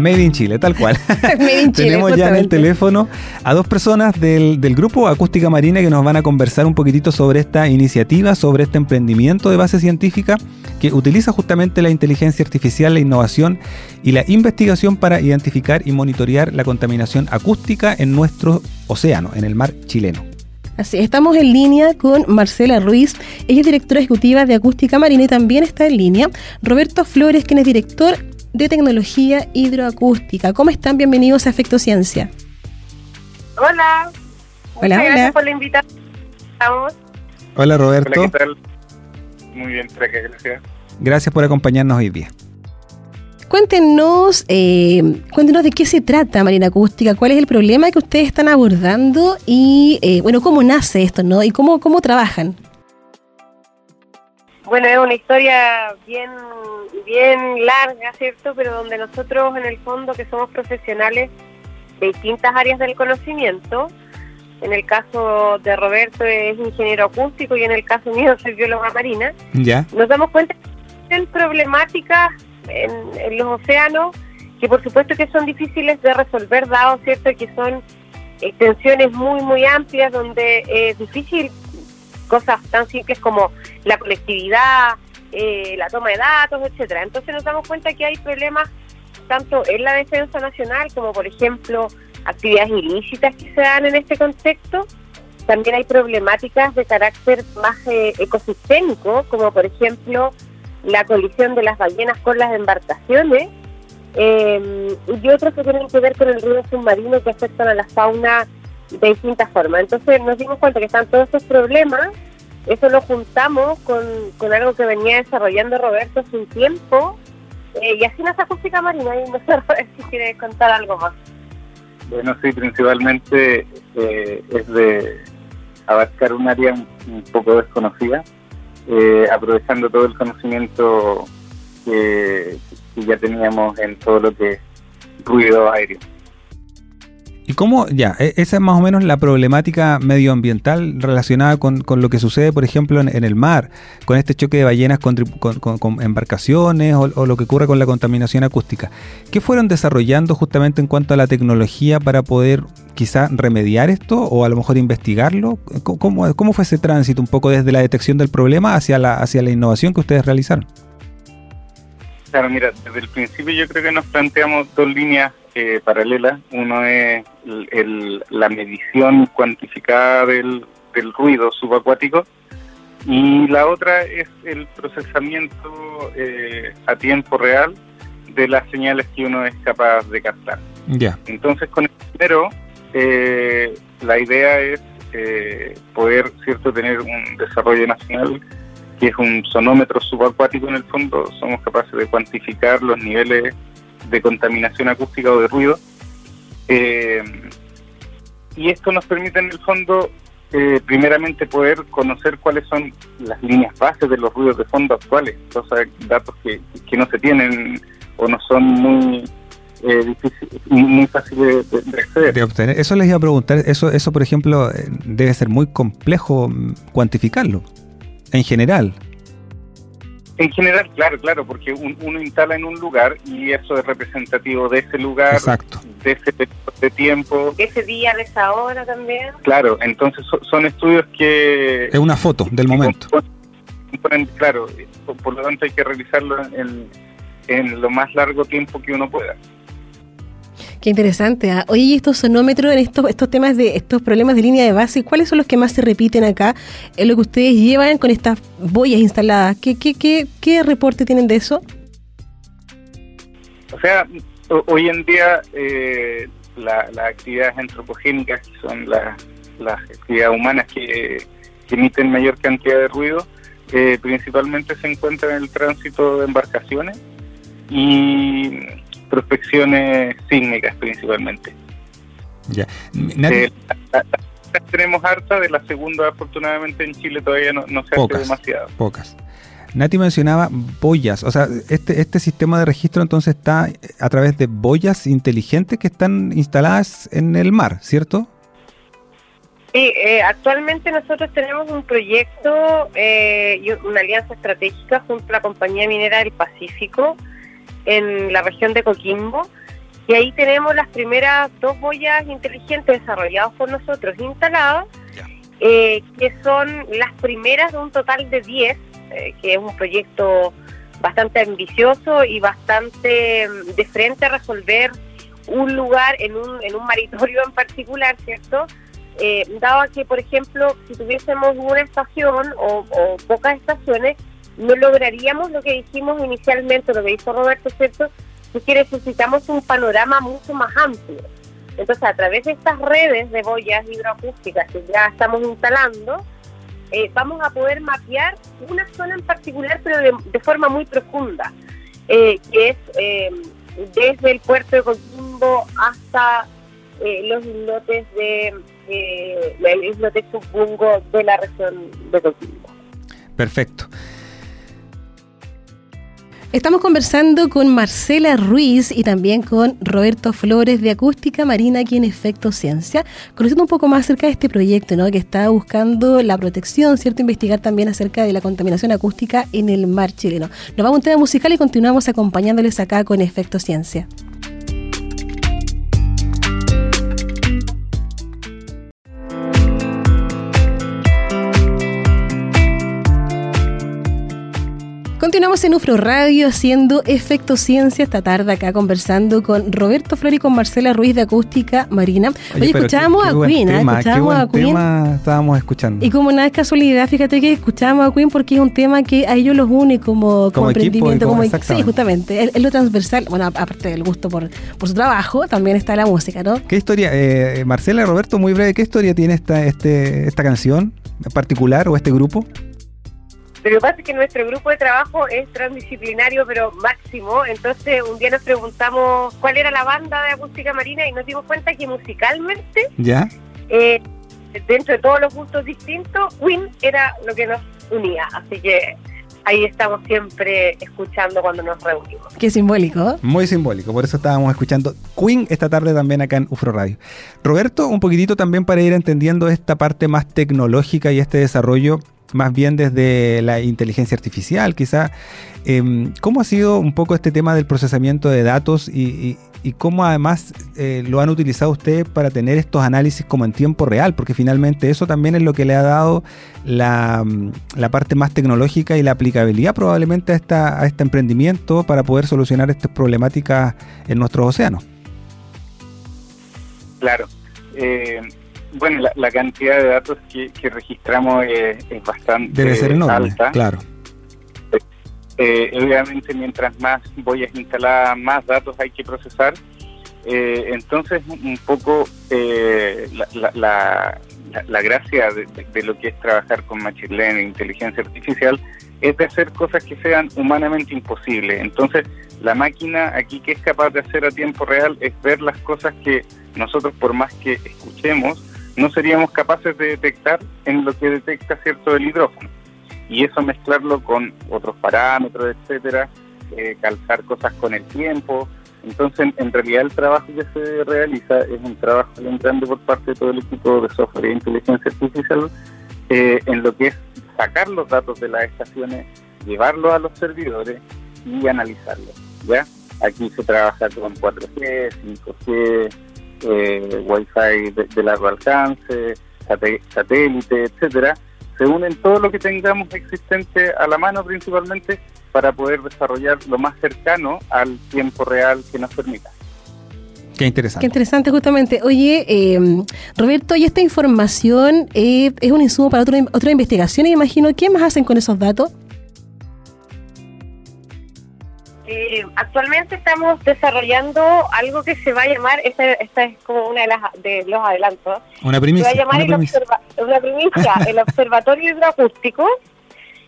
Made in Chile, tal cual. Tenemos ya en el teléfono a dos personas del, grupo Acústica Marina que nos van a conversar un poquitito sobre esta iniciativa, sobre este emprendimiento de base científica que utiliza justamente la inteligencia artificial, la innovación y la investigación para identificar y monitorear la contaminación acústica en nuestro océano, en el mar chileno. Así, estamos en línea con Marcela Ruiz, ella es directora ejecutiva de Acústica Marina y también está en línea Roberto Flores, quien es director de Tecnología Hidroacústica. ¿Cómo están? Bienvenidos a Efecto Ciencia. Hola. Hola, hola. Gracias por la invitación. Hola, Roberto. Hola, ¿qué tal? Muy bien, gracias. Gracias por acompañarnos hoy día. Cuéntenos, eh, cuéntenos de qué se trata Marina Acústica, cuál es el problema que ustedes están abordando y, eh, bueno, cómo nace esto, ¿no? Y cómo, cómo trabajan. Bueno, es una historia bien, bien larga, ¿cierto? Pero donde nosotros, en el fondo, que somos profesionales de distintas áreas del conocimiento, en el caso de Roberto es ingeniero acústico y en el caso mío soy bióloga marina, ¿Ya? nos damos cuenta que hay problemáticas en, los océanos que por supuesto que son difíciles de resolver, dado cierto que son extensiones muy, muy amplias donde es difícil cosas tan simples como la conectividad, eh, la toma de datos, etcétera. Entonces nos damos cuenta que hay problemas tanto en la defensa nacional como, por ejemplo, actividades ilícitas que se dan en este contexto. También hay problemáticas de carácter más eh, ecosistémico, como por ejemplo la colisión de las ballenas con las embarcaciones, eh, y otros que tienen que ver con el ruido submarino que afectan a la fauna de distintas formas. Entonces nos dimos cuenta que están todos esos problemas, eso lo juntamos con, con algo que venía desarrollando Roberto hace un tiempo, eh, y así nace Acústica Marina, y no sé si quiere contar algo más. Bueno, sí, principalmente eh, es de abarcar un área un, poco desconocida, eh, aprovechando todo el conocimiento que, que ya teníamos en todo lo que es ruido aéreo. ¿Y cómo, ya, e, esa es más o menos la problemática medioambiental relacionada con, lo que sucede, por ejemplo, en, el mar, con este choque de ballenas con, embarcaciones o, lo que ocurre con la contaminación acústica? ¿Qué fueron desarrollando justamente en cuanto a la tecnología para poder quizá remediar esto o a lo mejor investigarlo? ¿Cómo, cómo fue ese tránsito un poco desde la detección del problema hacia la, hacia la innovación que ustedes realizaron? Claro, mira, desde el principio yo creo que nos planteamos dos líneas eh, paralelas. Uno es la medición cuantificada del, ruido subacuático y la otra es el procesamiento eh, a tiempo real de las señales que uno es capaz de captar. Ya. Entonces, con el primero, eh, la idea es poder cierto tener un desarrollo nacional que es un sonómetro subacuático en el fondo, somos capaces de cuantificar los niveles de contaminación acústica o de ruido. Eh, y esto nos permite en el fondo, eh, primeramente, poder conocer cuáles son las líneas bases de los ruidos de fondo actuales, cosas, datos que, que no se tienen o no son muy eh, muy fáciles de, acceder. De obtener. Eso les iba a preguntar, eso, eso por ejemplo, eh, debe ser muy complejo mm, cuantificarlo, en general. En general, claro, claro, porque uno instala en un lugar y eso es representativo de ese lugar, de ese periodo de tiempo. Ese día, de esa hora también. Claro, entonces son estudios que... Es una foto del momento. claro, por, lo tanto hay que realizarlo en lo más largo tiempo que uno pueda. Qué interesante. ¿ah? Oye, ¿y estos sonómetros en estos, estos temas de estos problemas de línea de base, cuáles son los que más se repiten acá en lo que ustedes llevan con estas boyas instaladas? ¿Qué, qué, qué, qué reporte tienen de eso? O sea, hoy en día eh, las actividades antropogénicas, que son las actividades humanas que, emiten mayor cantidad de ruido, eh, principalmente se encuentran en el tránsito de embarcaciones y prospecciones sísmicas principalmente. Ya. Eh, tenemos harta, de la segunda afortunadamente en Chile todavía no, no se Pocas. hace demasiado. Pocas. Nati mencionaba boyas, o sea, este, este sistema de registro entonces está a través de boyas inteligentes que están instaladas en el mar, ¿cierto? Sí, eh, actualmente nosotros tenemos un proyecto eh, y una alianza estratégica junto a la Compañía Minera del Pacífico en la región de Coquimbo. Y ahí tenemos las primeras dos boyas inteligentes desarrolladas por nosotros, instaladas, eh, que son las primeras de un total de 10, eh, que es un proyecto bastante ambicioso y bastante mm, de frente a resolver un lugar en un, en un maritorio en particular, ¿cierto? Eh, dado que, por ejemplo, si tuviésemos una estación o, o pocas estaciones, no lograríamos lo que dijimos inicialmente, lo que hizo Roberto, ¿cierto? Es que necesitamos un panorama mucho más amplio. Entonces, a través de estas redes de boyas hidroacústicas que ya estamos instalando, eh, vamos a poder mapear una zona en particular, pero de, forma muy profunda, eh, que es eh, desde el puerto de Coquimbo hasta los islotes de el islote Chubungo de la región de Coquimbo. Perfecto. Estamos conversando con Marcela Ruiz y también con Roberto Flores de Acústica Marina aquí en Efecto Ciencia, conociendo un poco más acerca de este proyecto, ¿no? que está buscando la protección, ¿cierto? Investigar también acerca de la contaminación acústica en el mar chileno. Nos vamos a un tema musical y continuamos acompañándoles acá con Efecto Ciencia. Continuamos en UFRO Radio haciendo Efecto Ciencia esta tarde acá conversando con Roberto Flores y con Marcela Ruiz de Acústica Marina. Oye, pero escuchábamos a Queen, ¿eh? tema, escuchábamos a Queen. tema estábamos escuchando. Y como nada es casualidad, fíjate que escuchábamos a Queen porque es un tema que a ellos los une como, como, emprendimiento, como- como, sí, justamente. Es, es lo transversal, bueno, aparte del gusto por, por su trabajo, también está la música, ¿no? ¿Qué historia, eh, Marcela, Roberto, muy breve, qué historia tiene esta, este, esta canción en particular o este grupo? Lo que pasa es que nuestro grupo de trabajo es transdisciplinario, pero máximo. Entonces, un día nos preguntamos cuál era la banda de acústica marina y nos dimos cuenta que musicalmente, ¿Ya? eh, dentro de todos los gustos distintos, Queen era lo que nos unía. Así que ahí estamos siempre escuchando cuando nos reunimos. Qué simbólico. Muy simbólico, por eso estábamos escuchando Queen esta tarde también acá en UFRO Radio. Roberto, un poquitito también para ir entendiendo esta parte más tecnológica y este desarrollo más bien desde la inteligencia artificial, quizá. em, ¿Cómo ha sido un poco este tema del procesamiento de datos y, cómo además eh, lo han utilizado ustedes para tener estos análisis como en tiempo real? Porque finalmente eso también es lo que le ha dado la, mm, la parte más tecnológica y la aplicabilidad probablemente a, esta, a este emprendimiento para poder solucionar estas problemáticas en nuestros océanos. Claro. Eh, bueno, la, la cantidad de datos que, que registramos es, es bastante Debe ser enorme, alta. claro. Eh, obviamente, mientras más boyas instaladas, más datos hay que procesar. Eh, entonces, un poco eh, la, la, la, gracia de, de- de lo que es trabajar con Machine Learning, inteligencia artificial, es de hacer cosas que sean humanamente imposibles. Entonces, la máquina aquí que es capaz de hacer a tiempo real es ver las cosas que nosotros, por más que escuchemos, no seríamos capaces de detectar en lo que detecta cierto el hidrógeno y eso mezclarlo con otros parámetros, etcétera, eh, calzar cosas con el tiempo. Entonces, en, realidad, el trabajo que se realiza es un trabajo bien grande por parte de todo el equipo de software e inteligencia artificial eh, en lo que es sacar los datos de las estaciones, llevarlos a los servidores y analizarlos. ¿ya? Aquí se trabaja con 4G, 5G, eh, Wi-Fi de, de largo alcance, satélite, etcétera se unen todo lo que tengamos existente a la mano principalmente para poder desarrollar lo más cercano al tiempo real que nos permita. Qué Qué interesante. interesante, justamente. Oye, eh, Roberto, ¿y esta información eh, es un insumo para otra otra investigación? Y imagino, ¿qué más hacen con esos datos? Eh, actualmente estamos desarrollando algo que se va a llamar, esta, esta es como una de, las, de los adelantos, Una se primicia. va a llamar una el, observa- una primicia, el Observatorio Hidroacústico,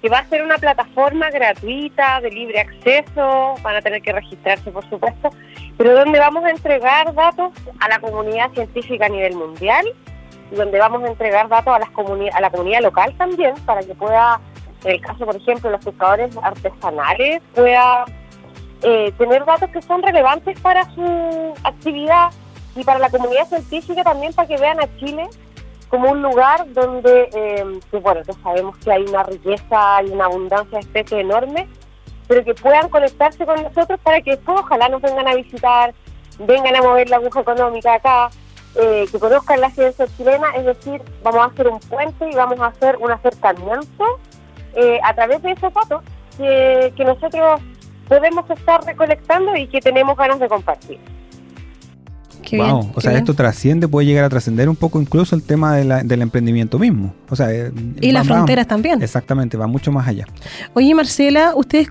que va a ser una plataforma gratuita, de libre acceso, van a tener que registrarse por supuesto, pero donde vamos a entregar datos a la comunidad científica a nivel mundial donde vamos a entregar datos a, las a la comunidad local también para que pueda, en el caso, por ejemplo, de los pescadores artesanales, pueda eh, tener datos que son relevantes para su actividad y para la comunidad científica también para que vean a Chile como un lugar donde, eh, bueno, ya sabemos que hay una riqueza y una abundancia de especies enorme, pero que puedan conectarse con nosotros para que después ojalá nos vengan a visitar, vengan a mover la aguja económica acá, eh, que conozcan la ciencia chilena, es decir, vamos a hacer un puente y vamos a hacer un acercamiento eh, a través de esos datos que, que nosotros podemos estar recolectando y que tenemos ganas de compartir wow, o sea, esto trasciende, puede llegar a trascender un poco incluso el tema del emprendimiento mismo. O sea, eh, y las fronteras también. Exactamente, va mucho más allá. Oye, Marcela, ustedes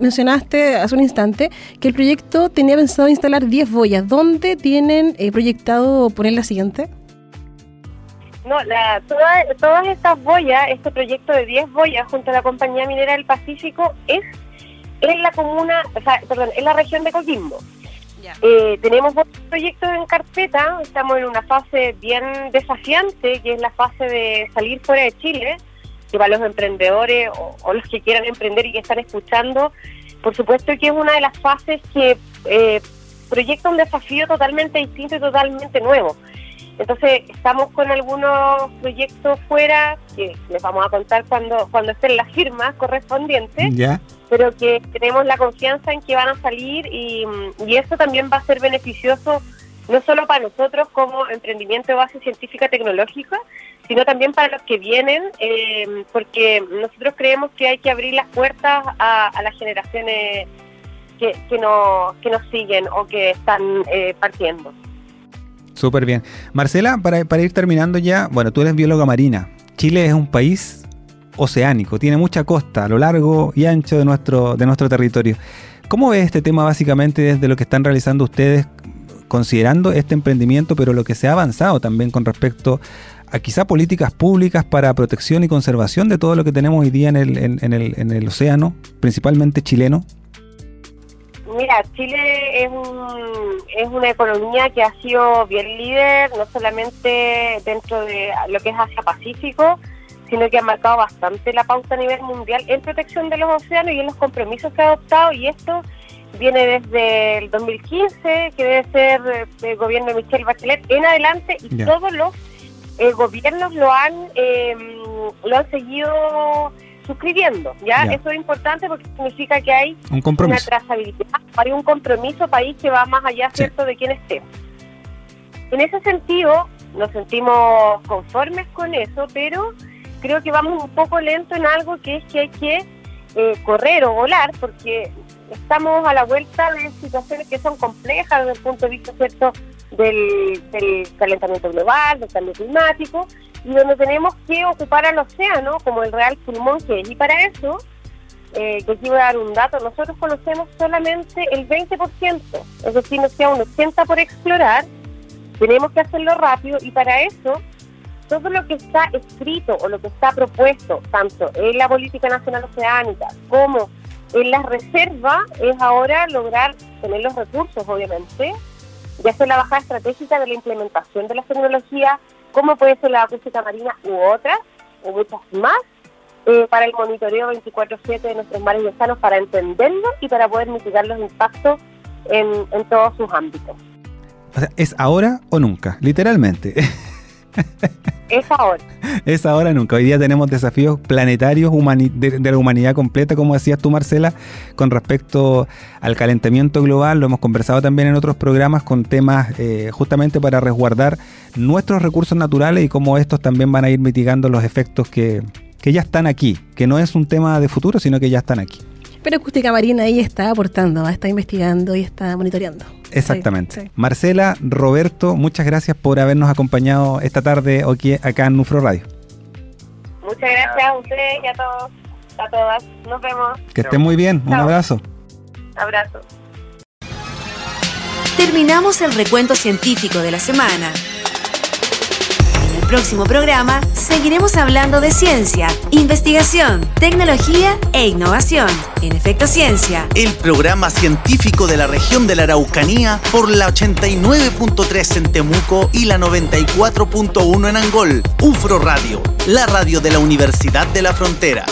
mencionaste hace un instante que el proyecto tenía pensado instalar 10 boyas. ¿Dónde tienen eh, proyectado poner la siguiente? No, la, todas estas boyas, este proyecto de 10 boyas junto a la Compañía Minera del Pacífico es en la comuna, o sea, perdón, en la región de Coquimbo. Eh, tenemos otros proyectos en carpeta, estamos en una fase bien desafiante, que es la fase de salir fuera de Chile, que para los emprendedores o, los que quieran emprender y que están escuchando, por supuesto que es una de las fases que eh, proyecta un desafío totalmente distinto y totalmente nuevo. Entonces, estamos con algunos proyectos fuera que les vamos a contar cuando, cuando estén las firmas correspondientes, pero que tenemos la confianza en que van a salir y, y eso también va a ser beneficioso no solo para nosotros como emprendimiento de base científica tecnológica, sino también para los que vienen, eh, porque nosotros creemos que hay que abrir las puertas a, las generaciones que, que, no, que nos siguen o que están eh, partiendo. Súper bien. Marcela, para, ir terminando ya, bueno, tú eres bióloga marina. Chile es un país oceánico, tiene mucha costa a lo largo y ancho de nuestro, de nuestro territorio. ¿Cómo ves este tema básicamente desde lo que están realizando ustedes, considerando este emprendimiento, pero lo que se ha avanzado también con respecto a quizá políticas públicas para protección y conservación de todo lo que tenemos hoy día en el, en el, en el océano, principalmente chileno? Mira, Chile es, es una economía que ha sido bien líder, no solamente dentro de lo que es Asia-Pacífico, sino que ha marcado bastante la pauta a nivel mundial en protección de los océanos y en los compromisos que ha adoptado. Y esto viene desde el 2015, que debe ser eh, el gobierno de Michelle Bachelet, en adelante, y todos los eh, gobiernos lo han, eh, lo han seguido suscribiendo. ¿ya? Eso es importante porque significa que hay una trazabilidad, hay un compromiso país que va más allá, ¿cierto?, de quién esté. En ese sentido, nos sentimos conformes con eso, pero creo que vamos un poco lento en algo que es que hay que eh, correr o volar, porque estamos a la vuelta de situaciones que son complejas desde el punto de vista, ¿cierto?, del, del calentamiento global, del cambio climático, y donde tenemos que ocupar al océano como el real pulmón que es. Y para eso, eh, que aquí voy a dar un dato, nosotros conocemos solamente el 20%, es decir, nos queda un 80% por explorar, tenemos que hacerlo rápido y para eso todo lo que está escrito o lo que está propuesto, tanto en la política nacional oceánica como en la reserva, es ahora lograr tener los recursos, obviamente, y hacer la bajada estratégica de la implementación de las tecnologías como puede ser la acústica marina u otras, o muchas más, eh, para el monitoreo 24-7 de nuestros mares y océanos, para entenderlo y para poder mitigar los impactos en, en todos sus ámbitos. O sea, ¿es ahora o nunca? Literalmente. Es ahora. Es ahora nunca. Hoy día tenemos desafíos planetarios de, la humanidad completa, como decías tú, Marcela, con respecto al calentamiento global. Lo hemos conversado también en otros programas con temas eh, justamente para resguardar nuestros recursos naturales y cómo estos también van a ir mitigando los efectos que, que ya están aquí, que no es un tema de futuro, sino que ya están aquí. Pero Acústica Marina ahí está aportando, está investigando y está monitoreando. Exactamente. Marcela, Roberto, muchas gracias por habernos acompañado esta tarde aquí, acá en Nufro Radio. Muchas gracias a ustedes y a todos, a todas. Nos vemos. Que estén muy bien. Un abrazo. Abrazo. Terminamos el recuento científico de la semana. En el próximo programa seguiremos hablando de ciencia, investigación, tecnología e innovación. En Efecto Ciencia. El programa científico de la región de la Araucanía por la 89.3 en Temuco y la 94.1 en Angol. UFRO Radio, la radio de la Universidad de la Frontera.